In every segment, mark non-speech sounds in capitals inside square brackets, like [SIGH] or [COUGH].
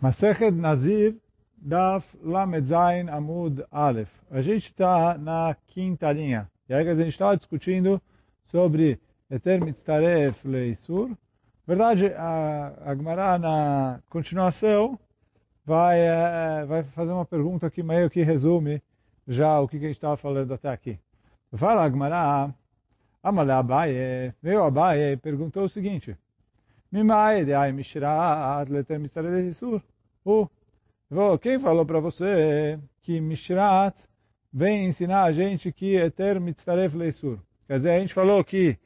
Masechet Nazir, Daf Lamed Zain Amud Aleph. A gente está na quinta linha. E aí a gente estava discutindo sobre Eter Mitzaref Leisur. verdade, a, a Gemara na continuação vai, é, vai fazer uma pergunta que meio que resume já o que, que a gente estava falando até aqui. Fala a Gemara, Amale Abaye, veio Abaye e perguntou o seguinte, Mimae de ai mishrat mitzaref leisur. Quem falou para você que Mishrat vem ensinar a gente que Eter Mitzaref Leisur? Quer dizer, a gente falou que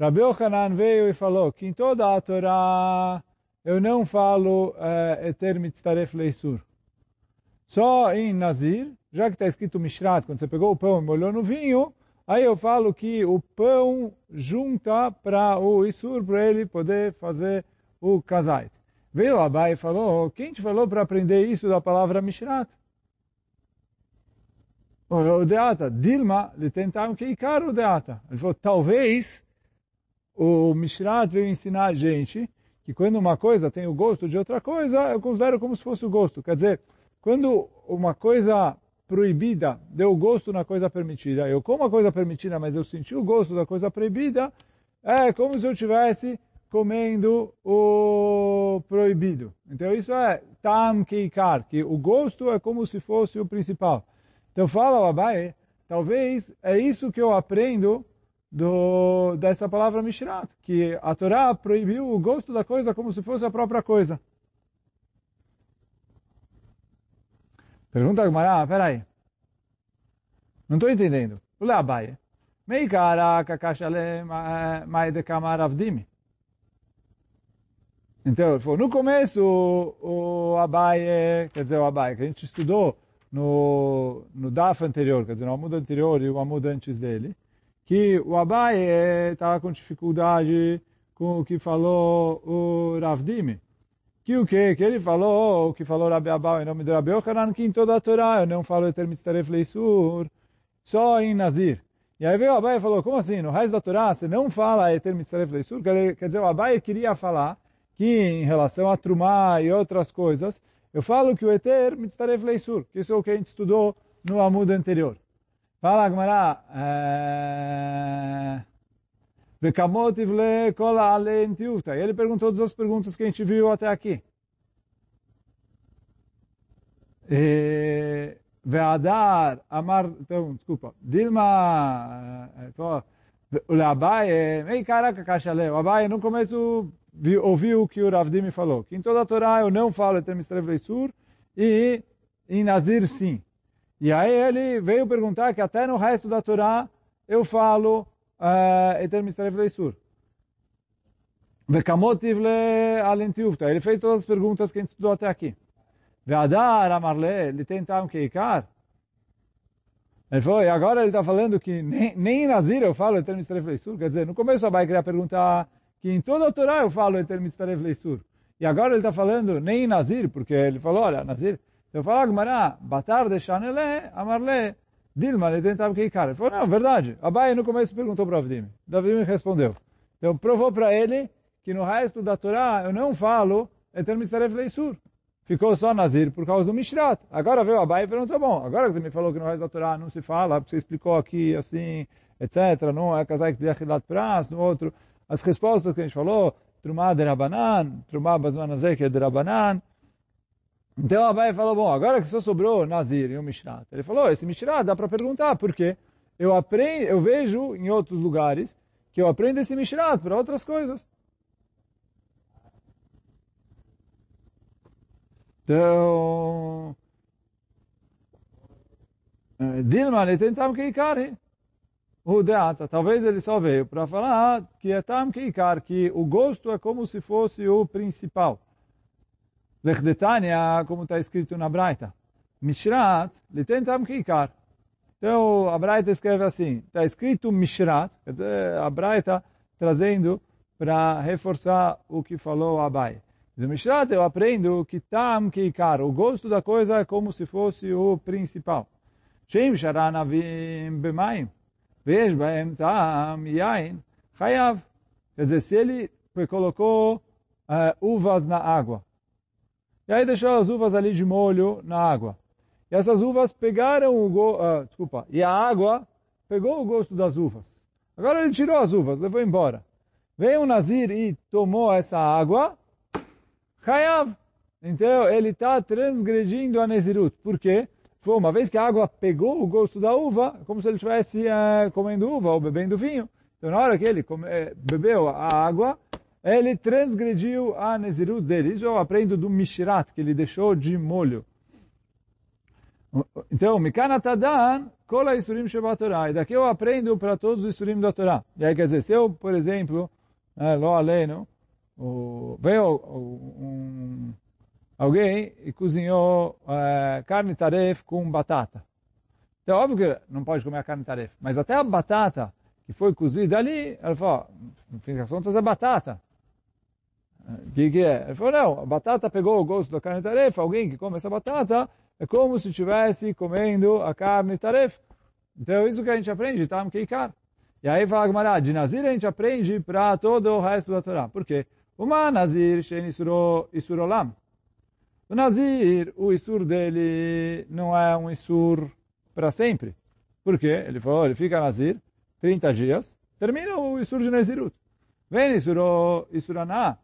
Rabi Ochanan veio e falou que em toda a Torá eu não falo Eter Mitzaref Leisur. Só em Nazir, já que está escrito Mishrat, quando você pegou o pão e molhou no vinho, aí eu falo que o pão junta para o Isur, para ele poder fazer o kazait. Veio Abai e falou, quem te falou para aprender isso da palavra Mishrat? O Deata, Dilma, lhe tentaram que Ikar o Deata. Ele falou, talvez o Mishrat veio ensinar a gente que quando uma coisa tem o gosto de outra coisa, eu considero como se fosse o gosto. Quer dizer, quando uma coisa proibida deu gosto na coisa permitida, eu como a coisa permitida, mas eu senti o gosto da coisa proibida, é como se eu tivesse comendo o proibido. Então isso é tam keikar, que o gosto é como se fosse o principal. Então fala o Abai, talvez é isso que eu aprendo do, dessa palavra Mishrat, que a Torá proibiu o gosto da coisa como se fosse a própria coisa. Pergunta a Gemara, peraí. Não estou entendendo. O Abai. Meikara kakashale mai de kamar avdimi. Então, falou, no começo, o, o Abaye, quer dizer, o Abaye, que a gente estudou no, no DAF anterior, quer dizer, no Amud anterior e o Amud antes dele, que o Abaye estava com dificuldade com o que falou o Ravdimi. Que o que? Que ele falou, o que falou Rabi Abau em nome do Rabi Ochanan, que em toda a Torá eu não falo Eter Mitzaref Leisur, só em Nazir. E aí veio o Abaye e falou, como assim? No resto da Torá você não fala Eter Mitzaref Leisur? Quer dizer, o Abaye queria falar que em relação a Trumá e outras coisas, eu falo que o Eter mitzaref leisur, que isso é o que a gente estudou no Amud anterior. Fala, Gmará, Vekamotiv entiufta. Ele perguntou todas as perguntas que a gente viu até aqui. Ve'adar amar, então, desculpa, Dilma, o Abaye, ei caraca, cachale, o Abaye no começo ouviu o que o Ravdimi falou, que em toda a Torá eu não falo Eter Mistrev Leisur e em Nazir sim. E aí ele veio perguntar que até no resto da Torá eu falo Mistrev Leisur. Vekamotiv le alentiufta. Ele fez todas as perguntas que a gente estudou até aqui. Ve'adar amarle, ele tentam keikar. Ele falou, e agora ele está falando que nem, nem em Nazir eu falo Eter Mistrev Leisur. Quer dizer, no começo a Bai queria perguntar que em toda a Torá eu falo Eter Mitzaref Leisur. E agora ele está falando nem em Nazir, porque ele falou, olha, Nazir, eu falo, Gmará, Batar de Chanele, Amarle, Dilma, ele tentava que Ele falou, não, verdade. Abai no começo perguntou para Avdim. Avdim respondeu. Então provou para ele que no resto da Torá eu não falo Eter Mitzaref Leisur. Ficou só Nazir por causa do Mishrat. Agora veio Abai e perguntou, bom, agora que você me falou que no resto da Torá não se fala, porque você explicou aqui assim, etc., não é casar que de Achilat Pras, no outro as respostas que a gente falou, Trumá de Rabanan, Trumá é de Rabanan. Então Abai falou, bom, agora que só sobrou Nazir e o Mishrat. Ele falou, esse Mishrat dá para perguntar, por quê? Eu, aprendo, eu vejo em outros lugares que eu aprendo esse Mishrat para outras coisas. Então, Dilma, ele tentava que Ikari o deata. Talvez ele só veio para falar que é tam keikar, que o gosto é como se fosse o principal. Lechdetania, como está escrito na Braita. Mishrat, litentam kikar. Então, a Braita escreve assim, está escrito Mishrat, quer dizer, a Braita trazendo para reforçar o que falou Abai. Do Mishrat eu aprendo que tam kikar, o gosto da coisa é como se fosse o principal. Shem sharanavim bemaim, vesh baem tam yain, hayav. Quer dizer, se ele colocou uh, uvas na água, e aí deixou as uvas ali de molho na água. E essas uvas pegaram o gosto, uh, desculpa, e a água pegou o gosto das uvas. Agora ele tirou as uvas, levou embora. Veio o Nazir e tomou essa água, Hayav. Então ele está transgredindo a Nezirut. Por quê? Foi uma vez que a água pegou o gosto da uva, como se ele estivesse uh, comendo uva ou bebendo vinho. Então na hora que ele come, eh, bebeu a água, ele transgrediu a Nezirut dele. Isso eu aprendo do Mishrat, que ele deixou de molho. Então, Mikana Tadan, Kola Isurim Sheba Torah. E daqui eu aprendo para todos os Isurim da Torá. E aí, quer dizer, se eu, por exemplo, é, lo aleno, veio um, alguém e cozinhou é, carne taref com batata. Então, óbvio que não pode comer a carne taref, mas até a batata que foi cozida ali, ela falou, no fim das contas é batata. O que, que é? Ele falou, não, a batata pegou o gosto da carne tarefa, alguém que come essa batata é como se estivesse comendo a carne tarefa. Então, isso que a gente aprende, keikar. E aí fala Gmará, de Nazir a gente aprende para todo o resto da Torá. Por quê? Uma Nazir shen isurolam. O Nazir, o isur dele não é um isur para sempre. Por quê? Ele falou, ele fica Nazir 30 dias, termina o isur de Nazirut. Vem isuro, isuraná.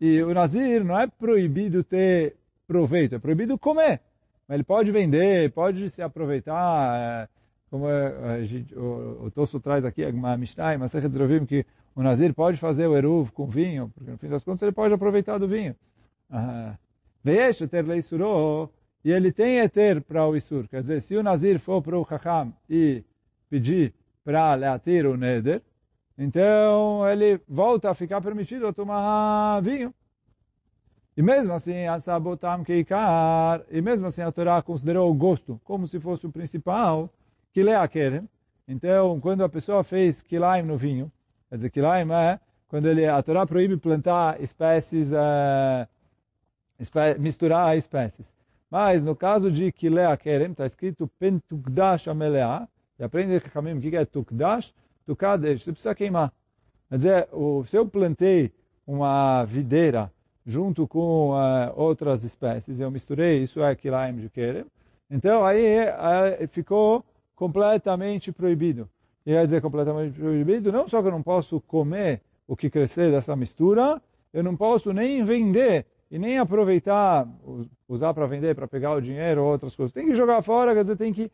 E o Nazir não é proibido ter proveito, é proibido comer. Mas ele pode vender, pode se aproveitar, é, como é, gente, o, o Tosso traz aqui, a Mishnah, mas você Drovim, que o Nazir pode fazer o Eruv com vinho, porque no fim das contas ele pode aproveitar do vinho. Veja ter leisurô, e ele tem eter para o Isur. Quer dizer, se o Nazir for para o Chacham e pedir para leatir o Neder, então ele volta a ficar permitido tomar vinho. E mesmo assim, a sabotam keikar, e mesmo assim a Torá considerou o gosto como se fosse o principal, que lê a kerem. Então, quando a pessoa fez kilaim no vinho, quer dizer, kilaim é quando ele, a Torá proíbe plantar espécies, uh, espé misturar espécies. Mas no caso de kilea kerem, está escrito pentukdash amelea, e aprende o que é tukdash, tukadesh, você precisa queimar. Quer dizer, se eu plantei uma videira junto com uh, outras espécies, eu misturei, isso é kilaim de kerem, então aí uh, ficou completamente proibido. E quer dizer completamente proibido, não só que eu não posso comer o que crescer dessa mistura, eu não posso nem vender e nem aproveitar, usar para vender, para pegar o dinheiro ou outras coisas. Tem que jogar fora, quer dizer, tem que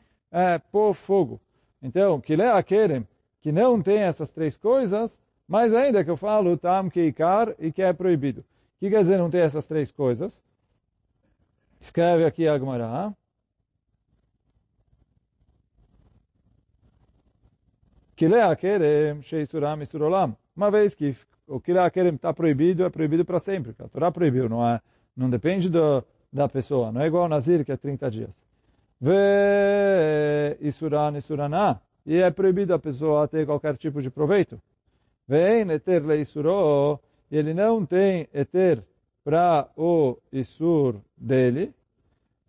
pôr fogo. Então, que lê a querem, que não tem essas três coisas, mas ainda que eu falo tam keikar e que é proibido. O que quer dizer não ter essas três coisas? Escreve aqui a Gemara. Kilea sheisuram. Uma vez que o Kilea está proibido, é proibido para sempre. A Torá proibiu, não, é, não depende do, da pessoa. Não é igual ao Nazir, que é 30 dias. Ve isuran isuraná e é proibido a pessoa ter qualquer tipo de proveito. Vem eter le isuro, e ele não tem eter para o isur dele.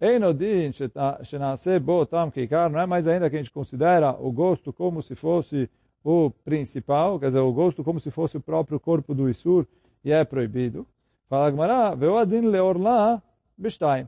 Einodin shenase bo tam kikar, não é mais ainda que a gente considera o gosto como se fosse o principal, quer dizer, o gosto como se fosse o próprio corpo do isur, e é proibido. Fala Gmará, ve'odin leorla b'shtaim.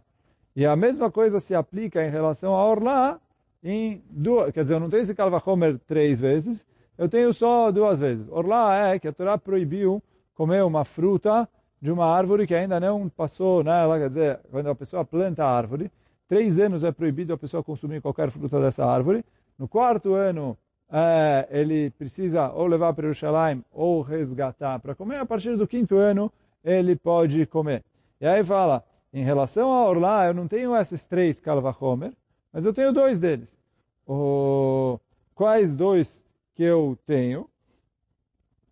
E a mesma coisa se aplica em relação a orla, em duas, quer dizer, eu não tenho esse Kalvachomer três vezes, eu tenho só duas vezes. Orla é que a Torá proibiu comer uma fruta de uma árvore que ainda não passou nela, quer dizer, quando a pessoa planta a árvore, três anos é proibido a pessoa consumir qualquer fruta dessa árvore. No quarto ano, é, ele precisa ou levar para Jerusalém ou resgatar para comer. A partir do quinto ano, ele pode comer. E aí fala, em relação a Orla, eu não tenho esses três Kalvachomer, mas eu tenho dois deles. O, quais dois que eu tenho?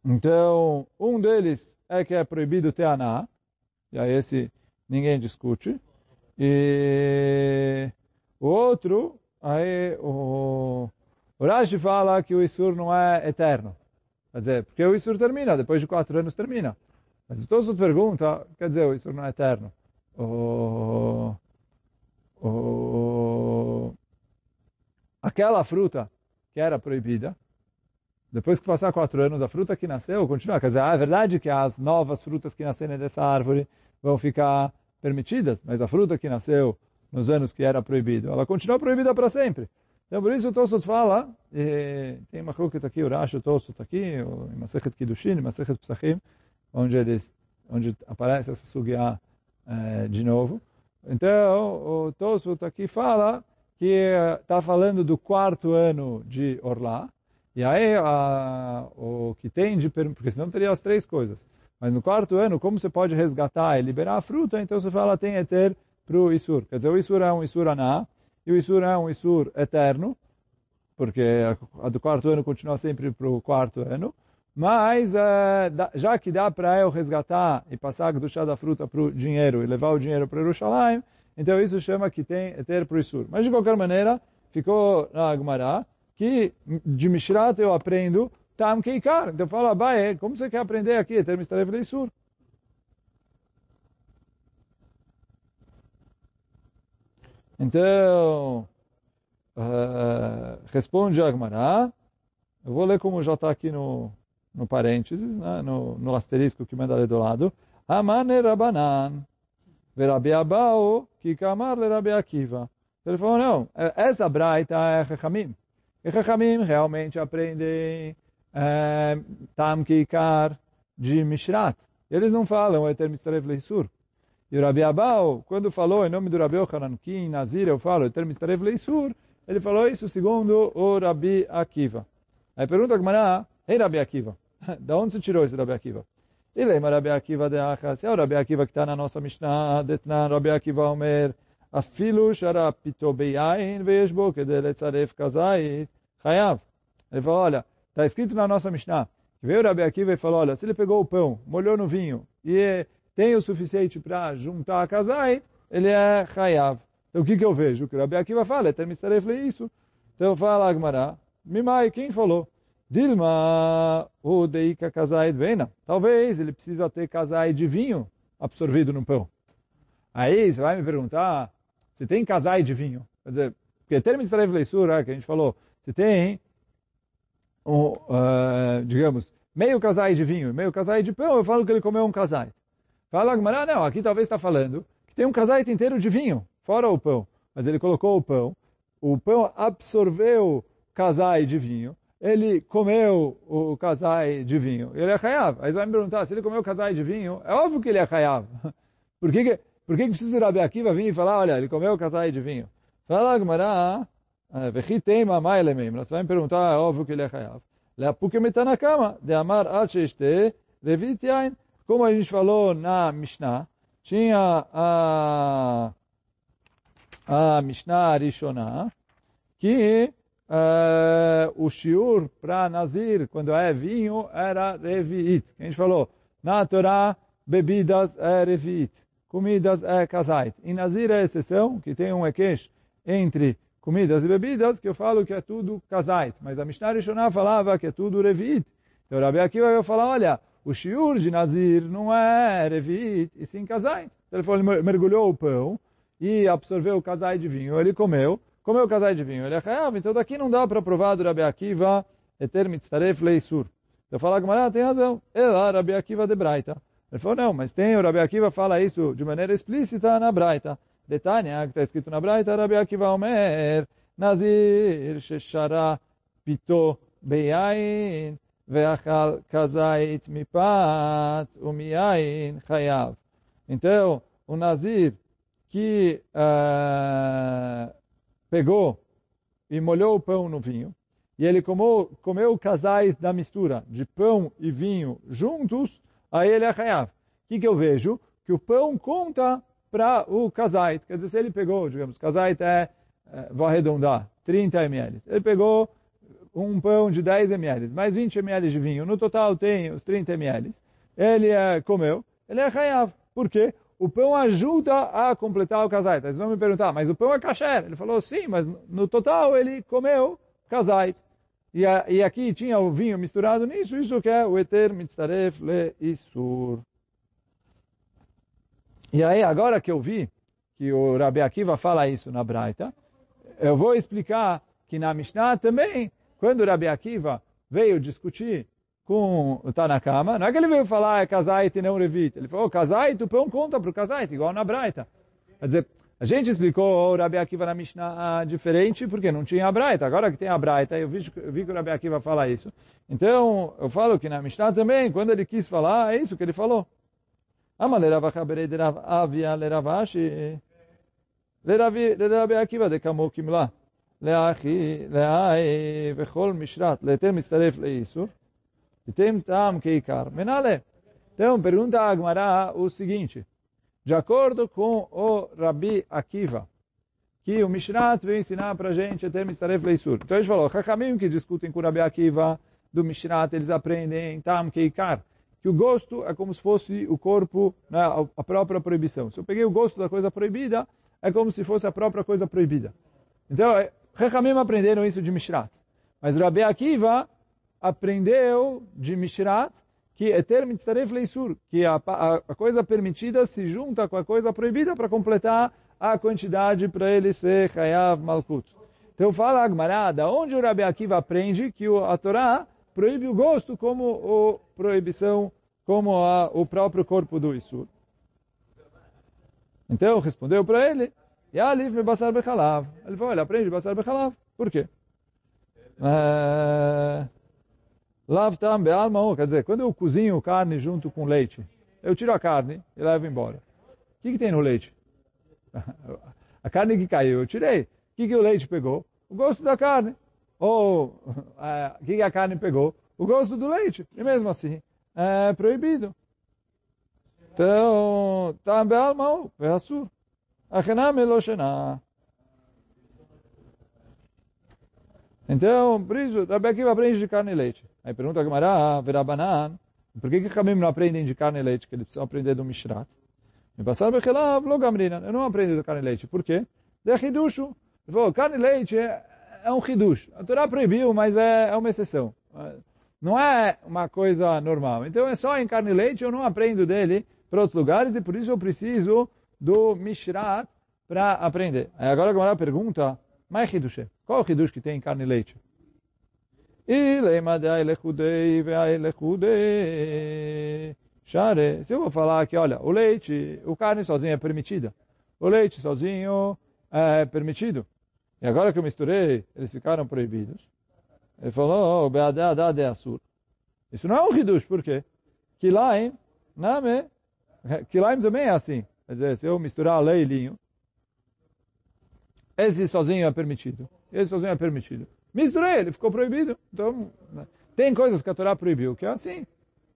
Então, um deles é que é proibido ter aná, e aí esse ninguém discute. E o outro, aí o, o Rashi fala que o Isur não é eterno. Quer dizer, porque o Isur termina, depois de quatro anos termina. Mas todos os pergunta, quer dizer, o Isur não é eterno. O, o, aquela fruta que era proibida, depois que passar quatro anos, a fruta que nasceu continua. Quer dizer, ah, é verdade que as novas frutas que nascerem dessa árvore vão ficar permitidas, mas a fruta que nasceu nos anos que era proibido, ela continua proibida para sempre. Então, por isso o Tosot fala, tem uma coisa aqui, o Rashi, o Tosot aqui, em Masechet Kiddushin, Masechet Psachim, onde, eles, onde aparece essa sugia é, de novo. Então, o Tosot aqui fala que está falando do quarto ano de Orlá, e aí a, o que tem de... Porque senão teria as três coisas. Mas no quarto ano, como você pode resgatar e liberar a fruta, então você fala tem eter para o Isur. Quer dizer, o Isur é um Isur aná, e o Isur é um Isur eterno, porque a do quarto ano continua sempre para o quarto ano, mas eh, já que dá para eu resgatar e passar a chá da fruta para o dinheiro e levar o dinheiro para Jerusalém, então isso chama que tem o Isur. Mas de qualquer maneira, ficou na Agmará que de Mishrat eu aprendo Tam Keikar. Então fala, Abaye, como você quer aprender aqui? Eter Mistarev Isur. Então, uh, responde Agmará. Eu vou ler como já está aqui no, no parênteses, né, no, no asterisco que manda ali do lado. Amane Rabanan, Verabi Abao, Kikamar Rabi Akiva. Ele falou, não, essa braita é Chachamim. E Chachamim realmente aprendem é, Tam Kikar de Mishrat. Eles não falam Eter Mistarev Leisur. E o Rabi Abau, quando falou em nome do Rabi Ochanan Kim, Nazir, eu falo, Eter Mistarev Leisur, ele falou isso segundo o Rabi Akiva. Aí pergunta a Gemara, ei Rabi Akiva, [LAUGHS] da onde você tirou esse Rabi Akiva? Ele Dilema Rabi Akiva de Achas. É o Rabi Akiva que está na nossa Mishnah. Detnan Rabi Akiva Omer. Afilu shara pitobeyain veishbo kedeletzaref kazait. Hayav. Ele falou, olha, está escrito na nossa Mishnah. Que veio o Rabi Akiva e falou, olha, se ele pegou o pão, molhou no vinho e tem o suficiente para juntar a kazai, ele é Hayav. Então o que, que eu vejo? O que o Rabi Akiva fala é Temitzaref le isso. Então fala Agmará. Mimai, quem falou? Dilma, o deika casai vena. Talvez ele precisa ter casai de vinho absorvido no pão. Aí você vai me perguntar, se tem casai de vinho. Quer dizer, porque termo de leisura, que a gente falou, se tem, um, uh, digamos, meio casai de vinho meio casai de pão, eu falo que ele comeu um casai. Fala Agmará, não, aqui talvez está falando que tem um casai inteiro de vinho, fora o pão. Mas ele colocou o pão, o pão absorveu casai de vinho, ele comeu o casai de vinho. Ele é Hayav. Aí você vai me perguntar, se ele comeu o casai de vinho, é óbvio que ele é Hayav. [LAUGHS] Por que, que, por que, que precisa o Rabi Akiva vir e falar, olha, ele comeu o casai de vinho? Fala, Gmará, ah, vechiteima mailemim. Você vai me perguntar, é óbvio que ele é Hayav. Leapuke metanakama, de amar acheste, levit. Como a gente falou na Mishnah, tinha a, a Mishnah Arishonah, que uh, o shiur para Nazir, quando é vinho, era reviit. A gente falou, na Torá, bebidas é reviit, comidas é kazait. Em Nazir é exceção, que tem um equesh entre comidas e bebidas, que eu falo que é tudo kazait. Mas a Mishnah Rishonah falava que é tudo reviit. Então Rabi Akiva vai falar, olha, o shiur de Nazir não é Revit, e sim Kazai. Então ele falou, mergulhou o pão e absorveu o Kazai de vinho, ele comeu, como é o casal de vinho? Ele é ah, chayav, então daqui não dá para provar do Rabi Akiva Eter Mitzaref Leisur. Então fala Gamara, ah, tem razão. É Ela, Rabi Akiva de Braita. Ele falou, não, mas tem, o Rabi Akiva fala isso de maneira explícita na Braita. Detania, que está escrito na Braita, Rabi Akiva Omer, Nazir, Sheshara, Pito, Beyain, Veachal, Kazait, Mipat, Umiain, Hayav. Então, o Nazir que uh, pegou e molhou o pão no vinho, e ele comeu, comeu o casais da mistura de pão e vinho juntos, aí ele Hayav. O que, que eu vejo? Que o pão conta para o casait. Quer dizer, se ele pegou, digamos, casait é, é, vou arredondar, 30 ml. Ele pegou um pão de 10 ml, mais 20 ml de vinho, no total tem os 30 ml, ele é, comeu, ele hayav. Por quê? O pão ajuda a completar o casait. Vocês vão me perguntar, mas o pão é kasher. Ele falou, sim, mas no total ele comeu casait. E, e aqui tinha o vinho misturado nisso, isso que é o eter mitzaref le isur. E aí, agora que eu vi que o Rabi Akiva fala isso na Braita, eu vou explicar que na Mishnah também quando Rabi Akiva veio discutir com o Tanakama, não é que ele veio falar é Kazait e não Revit. Ele falou, Kazait, o pão conta para o Kazait, igual na Braita. Quer dizer, a gente explicou o Rabi Akiva na Mishnah diferente porque não tinha a Braita. Agora que tem a Braita, eu vi, eu vi que o Rabi Akiva fala isso. Então, eu falo que na Mishnah também, quando ele quis falar, é isso que ele falou. Ama lerava chaberei de Rav Avia leravashi לרבי עקיבא דקמו כמלה, לאחי, לאי וכל משרת, ליתר מצטרף לאיסור, tem tam. Então, pergunta a Agmará o seguinte. De acordo com o Rabi Akiva, que o Mishnat veio ensinar para a gente então a gente Então, falou, Hakamim que discutem com o Rabi Akiva do Mishnat, eles aprendem tam keikar que o gosto é como se fosse o corpo, né, a própria proibição. Se eu peguei o gosto da coisa proibida, é como se fosse a própria coisa proibida. Então, é, Rechamim aprenderam isso de Mishnat. Mas Rabi Akiva aprendeu de Mishrat que Eter Mitzaref Leisur, que a, a, a, coisa permitida se junta com a coisa proibida para completar a quantidade para ele ser Hayav Malkut. Então fala Agmará, da onde o Rabi Akiva aprende que a Torá proíbe o gosto como o proibição, como a, o próprio corpo do Isur. Então respondeu para ele, Yalif me basar bechalav. Ele falou, ele aprende basar bechalav. Por quê? Lav tam be'alma, quer dizer, quando eu cozinho carne junto com leite, eu tiro a carne e levo embora. O que, que tem no leite? [LAUGHS] a carne que caiu, eu tirei. O que, que o leite pegou? O gosto da carne. Ou [LAUGHS] o que, que a carne pegou? O gosto do leite. E mesmo assim, é proibido. Então, tam be'alma, be'asur. Achenam eloshena. Então, por isso, Rabi Akiva aprende de carne e leite. Aí pergunta a Gemara, Verabanan, por que que Kamim não aprendem de carne e leite, que eles precisam aprender do Mishrat? Me passaram Bechelav, Logamrina. Eu não aprendo de carne e leite. Por quê? De Hidushu. Ele falou, carne e leite é, é um Hidush. A Torá proibiu, mas é, é uma exceção. Não é uma coisa normal. Então é só em carne e leite, eu não aprendo dele para outros lugares e por isso eu preciso do Mishrat para aprender. Aí agora a Gemara pergunta, mas Hidush, qual é o Hidush que tem em carne e leite? Share. Se eu vou falar que, olha, o leite, o carne sozinho é permitida. O leite sozinho é permitido. E agora que eu misturei, eles ficaram proibidos. Ele falou, oh, beadad é assur. Isso não é um hidush, por quê? Kilaim, name, Kilaim também é assim. Quer dizer, se eu misturar lei e linho, esse sozinho é permitido. Esse sozinho é permitido. Misturei, ele ficou proibido. Então, tem coisas que a Torá proibiu, que é assim.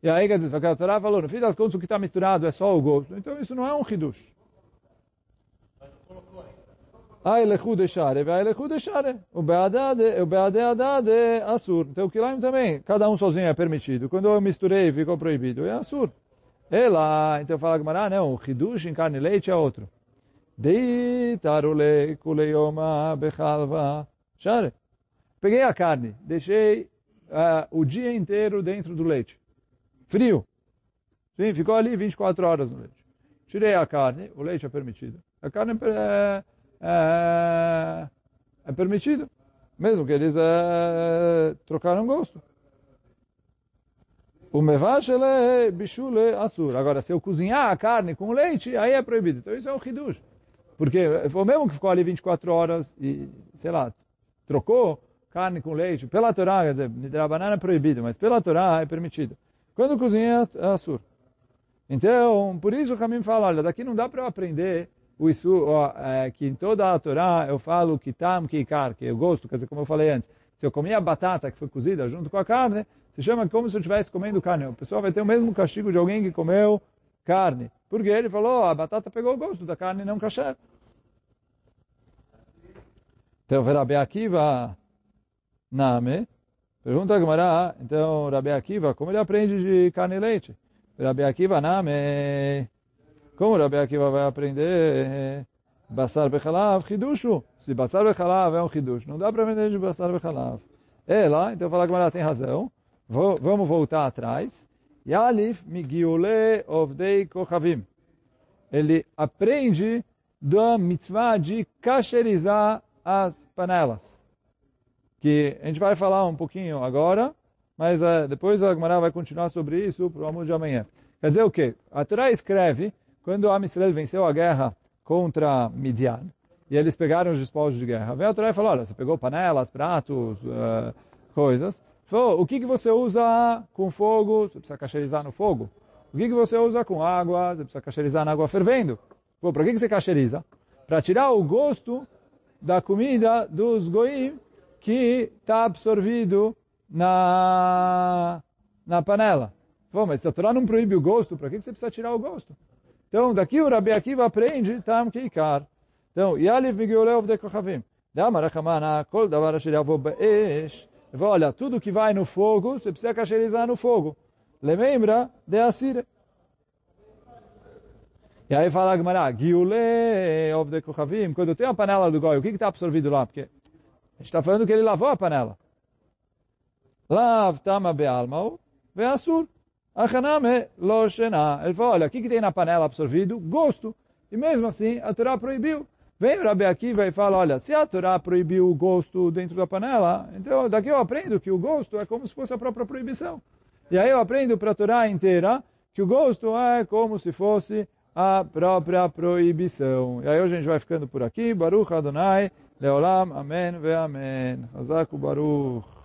E aí, quer dizer, só que a Torá falou, no fim das contas, o que está misturado é só o gosto. Então, isso não é um hidush. Ai lechu deixare, vai lechu deixare. O beadade é assur. Então, o kilaim também, cada um sozinho é permitido. Quando eu misturei, ficou proibido. É assur. Ela, então fala Gamara, não, o Hidush em carne e leite é outro. Dei tarule kuleioma bechalva. Share. Peguei a carne, deixei uh, o dia inteiro dentro do leite. Frio. Sim, ficou ali 24 horas no leite. Tirei a carne, o leite é permitido. A carne é, é, é permitido. Mesmo que eles é, trocaram gosto. O mevashele bishule asur. Agora, se eu cozinhar a carne com leite, aí é proibido. Então isso é um hidush. Porque o mesmo que ficou ali 24 horas e, sei lá, trocou carne com leite, pela Torá, quer dizer, banana é proibido, mas pela Torá é permitido. Quando cozinha, é assur. Então, por isso o Camim fala, olha, daqui não dá para eu aprender o isso, é, que em toda a Torá eu falo kitam kikar, que eu gosto, quer dizer, como eu falei antes, se eu comer a batata que foi cozida junto com a carne, se chama como se eu estivesse comendo carne. A pessoa vai ter o mesmo castigo de alguém que comeu carne. Porque ele falou, a batata pegou o gosto da carne não kasher. Então, Rabi Akiva, Name, pergunta a Gemara, então, Rabi Akiva, como ele aprende de carne e leite? Rabi Akiva, Name, como Rabi Akiva vai aprender Basar Bechalav, Hidushu? Se Basar Bechalav é um Hidush, não dá para aprender de Basar Bechalav. É lá, então fala que Gemara tem razão. Vamos voltar atrás. Yalif migiule ovdei kochavim. Ele aprende da mitzvah de kasherizar as panelas. Que a gente vai falar um pouquinho agora mas uh, depois a Gemara vai continuar sobre isso para o amor de amanhã. Quer dizer o quê? A Torá escreve, quando a venceu a guerra contra Midian, e eles pegaram os despojos de guerra, vem a Torá e falou, olha, você pegou panelas, pratos, uh, coisas, falou, o que, que você usa com fogo? Você precisa cacherizar no fogo. O que, que você usa com água? Você precisa cacherizar na água fervendo. Para que, que você cacheriza? Para tirar o gosto da comida dos goim que está absorvido na, na panela. Pô, mas se a Torá não proíbe o gosto, para que, você precisa tirar o gosto? Então, daqui o Rabi Akiva aprende tam keikar. Então, Yaliv Migiolev de Kochavim. Dama Rachamana, Kol Davar Asher Yavo Be'esh. Olha, tudo que vai no fogo, você precisa cacherizar no fogo. Lembra de Asire. E aí fala a Giule of the Kochavim, quando tem a panela do Goi, o que está absorvido lá? Porque a gente está falando que ele lavou a panela. Lav tama be'almau ve'asur. Achaname lo shena. Ele falou, olha, o que, que tem na panela absorvido? Gosto. E mesmo assim, a Torá proibiu. Vem o Rabi Akiva e fala, olha, se a Torá proibiu o gosto dentro da panela, então daqui eu aprendo que o gosto é como se fosse a própria proibição. E aí eu aprendo para a Torá inteira que o gosto é como se fosse a própria proibição. E aí hoje a gente vai ficando por aqui. Baruch Adonai, Leolam, Amém ve Amém. Hazaku Baruch.